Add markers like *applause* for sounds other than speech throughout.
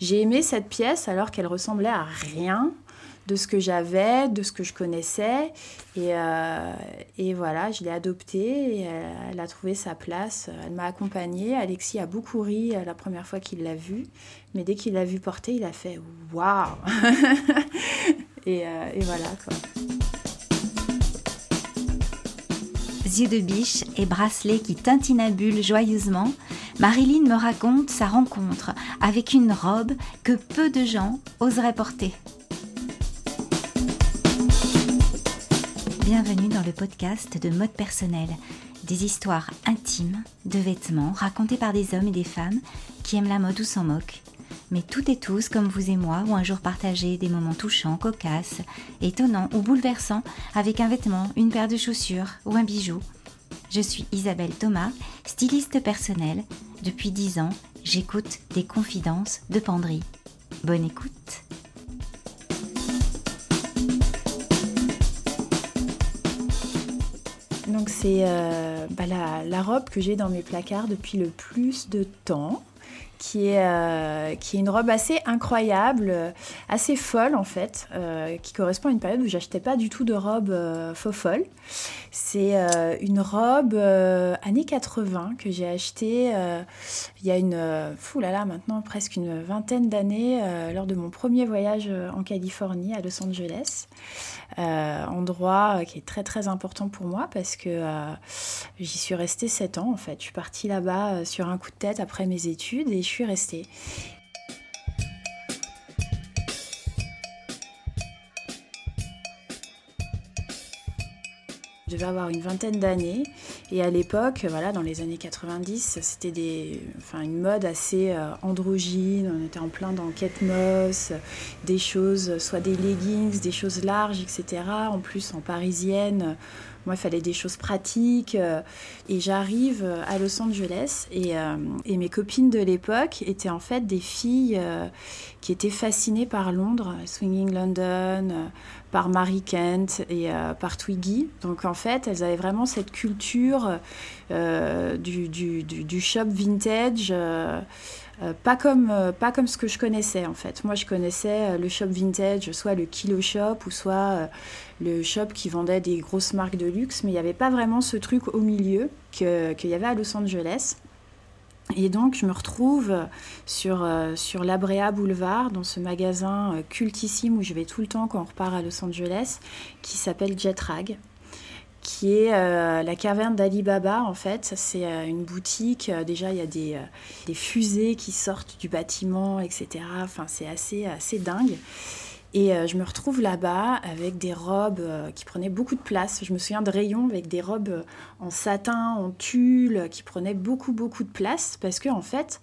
j'ai aimé cette pièce alors qu'elle ressemblait à rien de ce que j'avais, de ce que je connaissais. Et, euh, et voilà, je l'ai adoptée et elle, a trouvé sa place. Elle m'a accompagnée. Alexis a beaucoup ri la première fois qu'il l'a vue. Mais dès qu'il l'a vue porter, il a fait Waouh *laughs* et, euh, et, voilà quoi. Yeux de biche et bracelets qui tintinabulent joyeusement, Marilyn me raconte sa rencontre avec une robe que peu de gens oseraient porter. Bienvenue dans le podcast de Mode Personnel, des histoires intimes de vêtements racontées par des hommes et des femmes qui aiment la mode ou s'en moquent. Mais toutes et tous, comme vous et moi, ont un jour partagé des moments touchants, cocasses, étonnants ou bouleversants avec un vêtement, une paire de chaussures ou un bijou. Je suis Isabelle Thomas, styliste personnelle. Depuis dix ans, j'écoute des confidences de penderie. Bonne écoute! Donc c'est euh, bah, la, robe que j'ai dans mes placards depuis le plus de temps, qui est, euh, qui est une robe assez incroyable, assez folle en fait, euh, qui correspond à une période où j'achetais pas du tout de robe faux folle. C'est une robe années 80 que j'ai achetée il y a une, fou là là, maintenant presque une vingtaine d'années lors de mon premier voyage en Californie à Los Angeles. Euh, endroit qui est très très important pour moi parce que euh, j'y suis restée 7 ans en fait. Je suis partie là-bas euh, sur un coup de tête après mes études et je suis restée. Je devais avoir une vingtaine d'années et à l'époque, voilà, dans les années 90, c'était des, enfin, une mode assez euh, androgyne. On était en plein dans Kate Moss, des choses, soit des leggings, des choses larges, etc. En plus, en parisienne, moi, il fallait des choses pratiques. Euh, et j'arrive à Los Angeles et, euh, et mes copines de l'époque étaient en fait des filles qui étaient fascinées par Londres, Swinging London, par Marie Kent et euh, par Twiggy. Donc en fait, elles avaient vraiment cette culture euh, du, shop vintage. Euh, pas, comme, pas comme ce que je connaissais en fait. Moi je connaissais le shop vintage, soit le kilo shop ou soit le shop qui vendait des grosses marques de luxe, mais il n'y avait pas vraiment ce truc au milieu qu'il y avait à Los Angeles. Et donc, je me retrouve sur, euh, sur l'Abrea Boulevard, dans ce magasin euh, cultissime où je vais tout le temps quand on repart à Los Angeles, qui s'appelle Jetrag, qui est euh, la caverne d'Alibaba, en fait. C'est une boutique, déjà, il y a des, des, fusées qui sortent du bâtiment, etc. Enfin, c'est assez, assez dingue. Et euh, je me retrouve là-bas avec des robes euh, qui prenaient beaucoup de place. Je me souviens de rayons avec des robes euh, en satin, en tulle, qui prenaient beaucoup, beaucoup de place. Parce que, en fait,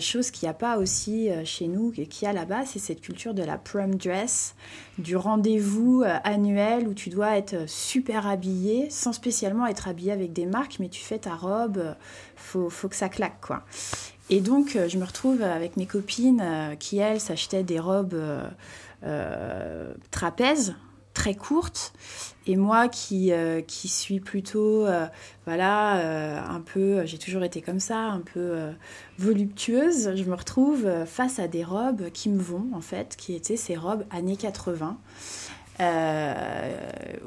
chose qu'il n'y a pas aussi chez nous, et qu'il y a là-bas, c'est cette culture de la prom dress, du rendez-vous annuel où tu dois être super habillé, sans spécialement être habillé avec des marques, mais tu fais ta robe, faut, faut que ça claque, quoi. Et donc, je me retrouve avec mes copines qui, elles, s'achetaient des robes trapèze très courte. Et moi qui, euh, qui suis plutôt euh, voilà un peu j'ai toujours été comme ça un peu voluptueuse je me retrouve face à des robes qui me vont en fait qui étaient ces robes années 80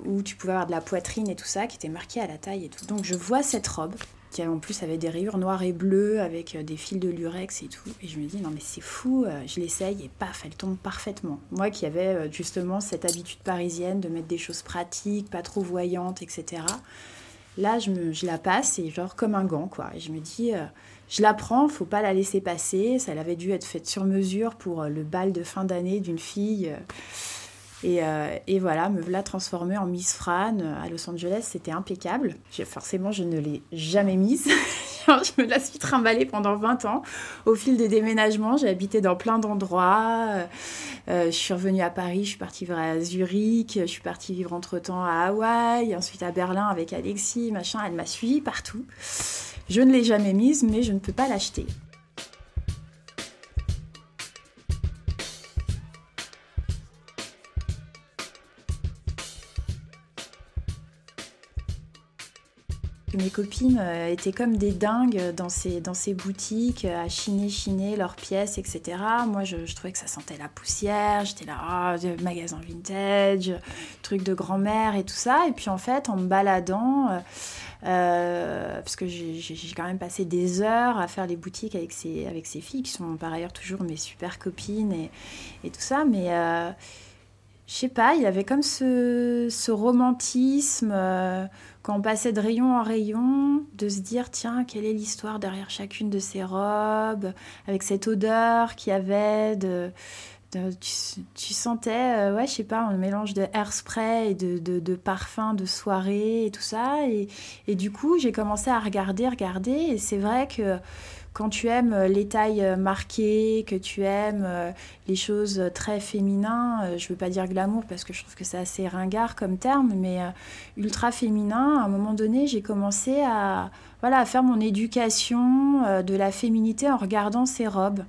où tu pouvais avoir de la poitrine et tout ça qui était marqué à la taille et tout. Donc je vois cette robe qui en plus avait des rayures noires et bleues avec euh, des fils de lurex et tout. Et je me dis, non mais c'est fou, euh, je l'essaye et paf, elle tombe parfaitement. Moi qui avais euh, justement cette habitude parisienne de mettre des choses pratiques, pas trop voyantes, etc. Là, je, me, je la passe et genre comme un gant, quoi. Et je me dis, je la prends, faut pas la laisser passer. Ça avait dû être faite sur mesure pour le bal de fin d'année d'une fille. Et, voilà, me voilà transformée en Miss Fran euh, à Los Angeles, c'était impeccable. Forcément, je ne l'ai jamais mise. *laughs* je me la suis trimballée pendant 20 ans. Au fil des déménagements, j'ai habité dans plein d'endroits. Euh, je suis revenue à Paris, je suis partie vivre à Zurich, je suis partie vivre entre-temps à Hawaï, ensuite à Berlin avec Alexis, machin. Elle m'a suivie partout. Je ne l'ai jamais mise, mais je ne peux pas l'acheter. Mes copines euh, étaient comme des dingues dans ces, dans ces boutiques euh, à chiner, chiner leurs pièces, etc. Moi, je, trouvais que ça sentait la poussière. J'étais là, ah, magasin vintage, truc de grand-mère et tout ça. Et puis en fait, en me baladant, euh, parce que j'ai quand même passé des heures à faire les boutiques avec ces, avec filles qui sont par ailleurs toujours mes super copines et, et tout ça. Mais je sais pas, il y avait comme ce, romantisme quand on passait de rayon en rayon, de se dire tiens, quelle est l'histoire derrière chacune de ces robes, avec cette odeur qu'il y avait de. tu, sentais, euh, ouais, je sais pas, un mélange de hairspray et de, de, de parfums de soirée et tout ça. Et du coup, j'ai commencé à regarder, regarder. Et c'est vrai que quand tu aimes euh, les tailles euh, marquées, que tu aimes euh, les choses très féminins, je ne veux pas dire glamour parce que je trouve que c'est assez ringard comme terme, mais ultra féminin, à un moment donné, j'ai commencé à, voilà, à faire mon éducation de la féminité en regardant ces robes.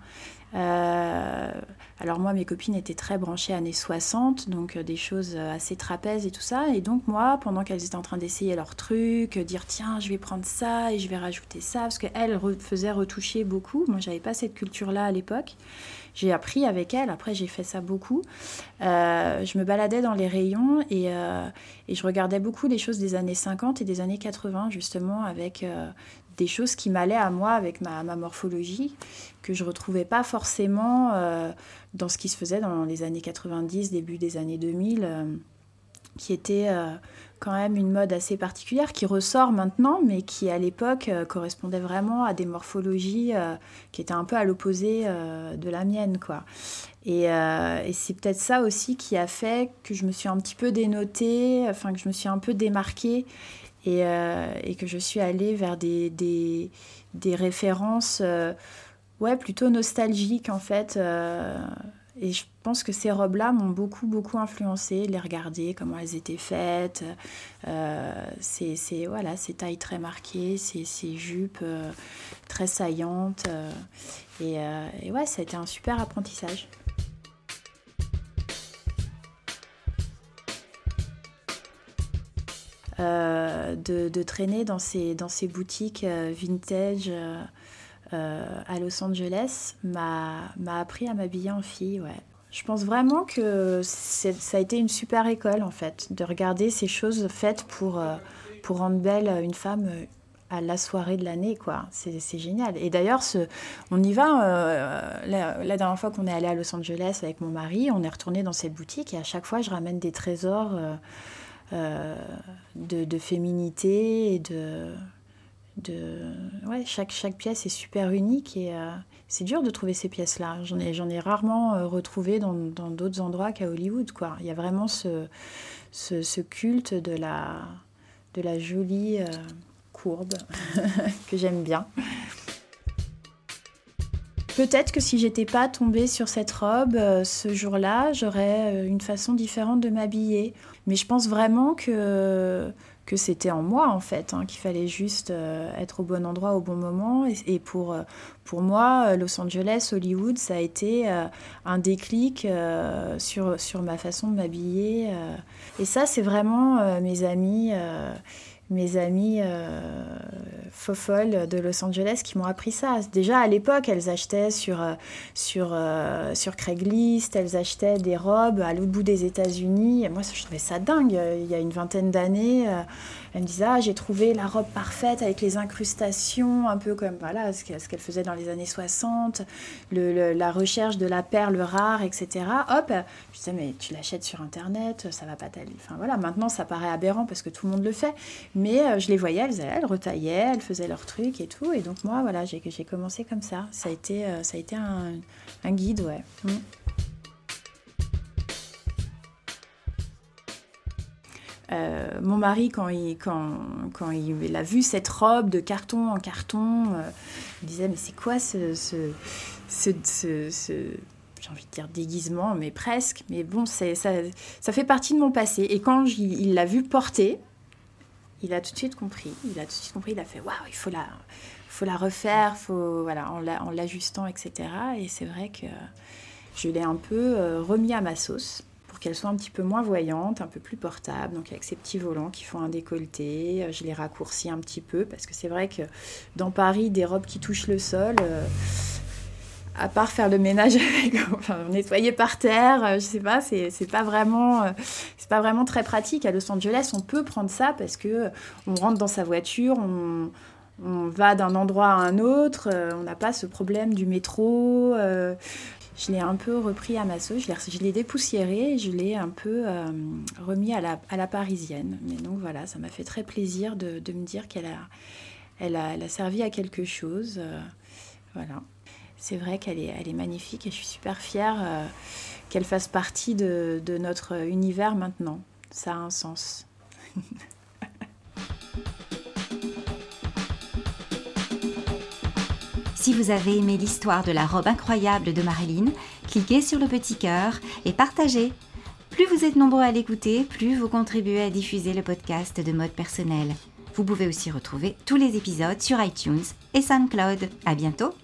Alors moi, mes copines étaient très branchées années 60, donc euh, des choses euh, assez trapèzes et tout ça. Et donc moi, pendant qu'elles étaient en train d'essayer leurs trucs, euh, dire tiens, je vais prendre ça et je vais rajouter ça, parce qu'elles faisaient retoucher beaucoup. Moi, j'avais pas cette culture-là à l'époque. J'ai appris avec elles, après j'ai fait ça beaucoup. je me baladais dans les rayons et, je regardais beaucoup les choses des années 50 et des années 80, justement, avec des choses qui m'allaient à moi avec ma, morphologie, que je retrouvais pas forcément euh, dans ce qui se faisait dans les années 90, début des années 2000, euh, qui était euh, quand même une mode assez particulière, qui ressort maintenant, mais qui à l'époque correspondait vraiment à des morphologies qui étaient un peu à l'opposé de la mienne. quoi. Et, et c'est peut-être ça aussi qui a fait que je me suis un petit peu dénotée, enfin que je me suis un peu démarquée euh, et, que je suis allée vers des, des, références euh, ouais, plutôt nostalgiques en fait. Euh, et je pense que ces robes-là m'ont beaucoup, beaucoup influencé, les regarder, comment elles étaient faites, ces, voilà, ces tailles très marquées, ces, ces jupes très saillantes. et, et ouais, ça a été un super apprentissage. Euh, de, traîner dans ces, dans ces boutiques euh, vintage euh, à Los Angeles m'a appris à m'habiller en fille, ouais. Je pense vraiment que ça a été une super école en fait, de regarder ces choses faites pour, pour rendre belle une femme à la soirée de l'année, quoi. C'est génial. Et d'ailleurs, on y va. la, dernière fois qu'on est allé à Los Angeles avec mon mari, on est retourné dans cette boutique et à chaque fois, je ramène des trésors de, féminité et de, de ouais, chaque, chaque pièce est super unique et euh, c'est dur de trouver ces pièces-là. J'en ai, j'en ai rarement euh, retrouvé dans, d'autres endroits qu'à Hollywood. Quoi. Il y a vraiment ce, ce, culte de la, de la jolie courbe *laughs* que j'aime bien. Peut-être que si j'étais pas tombée sur cette robe euh, ce jour-là, j'aurais euh, une façon différente de m'habiller. Mais je pense vraiment que, que c'était en moi, en fait, hein, qu'il fallait juste euh, être au bon endroit au bon moment. Et, pour, pour moi, Los Angeles, Hollywood, ça a été un déclic sur, sur ma façon de m'habiller. Et ça, c'est vraiment mes amis mes amies euh, folles de Los Angeles qui m'ont appris ça. Déjà à l'époque, elles achetaient sur, euh, sur, euh, sur Craigslist, elles achetaient des robes à l'autre bout des États-Unis. Moi, je trouvais ça dingue. Il y a une vingtaine d'années, euh, elles me disaient Ah, j'ai trouvé la robe parfaite avec les incrustations, un peu comme voilà, ce qu'elles faisaient dans les années 60, le, la recherche de la perle rare, etc. Hop, je disais Mais tu l'achètes sur Internet, ça va pas t'aller. Enfin voilà, maintenant ça paraît aberrant parce que tout le monde le fait. Mais euh, je les voyais, elles, elles retaillaient, elles faisaient leurs trucs et tout. Et donc moi, voilà, j'ai commencé comme ça. Ça a été, euh, ça a été un, guide, ouais. Mm. Euh, mon mari, quand il, quand, quand il, a vu cette robe de carton en carton, il disait Mais c'est quoi ce, ce, ce, ce j'ai envie de dire déguisement, mais presque. Mais bon, ça, ça fait partie de mon passé. Et quand il l'a vu porter, il a tout de suite compris. Il a tout de suite compris. Il a fait waouh, il faut la, faut la refaire, faut voilà, en l'ajustant, etc. Et c'est vrai que je l'ai un peu euh, remis à ma sauce pour qu'elle soit un petit peu moins voyante, un peu plus portable. Donc avec ces petits volants qui font un décolleté, je les raccourcis un petit peu parce que c'est vrai que dans Paris, des robes qui touchent le sol à part faire le ménage *laughs* nettoyer par terre, euh, je sais pas, c'est, pas vraiment, euh, c'est pas vraiment très pratique. À Los Angeles, on peut prendre ça parce que on rentre dans sa voiture, on, va d'un endroit à un autre, euh, on n'a pas ce problème du métro. je l'ai un peu repris à ma sauce, je l'ai, dépoussiéré, je l'ai un peu remis à la, à la, parisienne. Mais donc voilà, ça m'a fait très plaisir de, de me dire qu'elle a, elle a, elle a servi à quelque chose. voilà c'est vrai qu'elle est, elle est magnifique et je suis super fière euh, qu'elle fasse partie de, de, notre univers maintenant. Ça a un sens. *laughs* si vous avez aimé l'histoire de la robe incroyable de Marilyn, cliquez sur le petit cœur et partagez. Plus vous êtes nombreux à l'écouter, plus vous contribuez à diffuser le podcast de mode personnel. Vous pouvez aussi retrouver tous les épisodes sur iTunes et SoundCloud. À bientôt!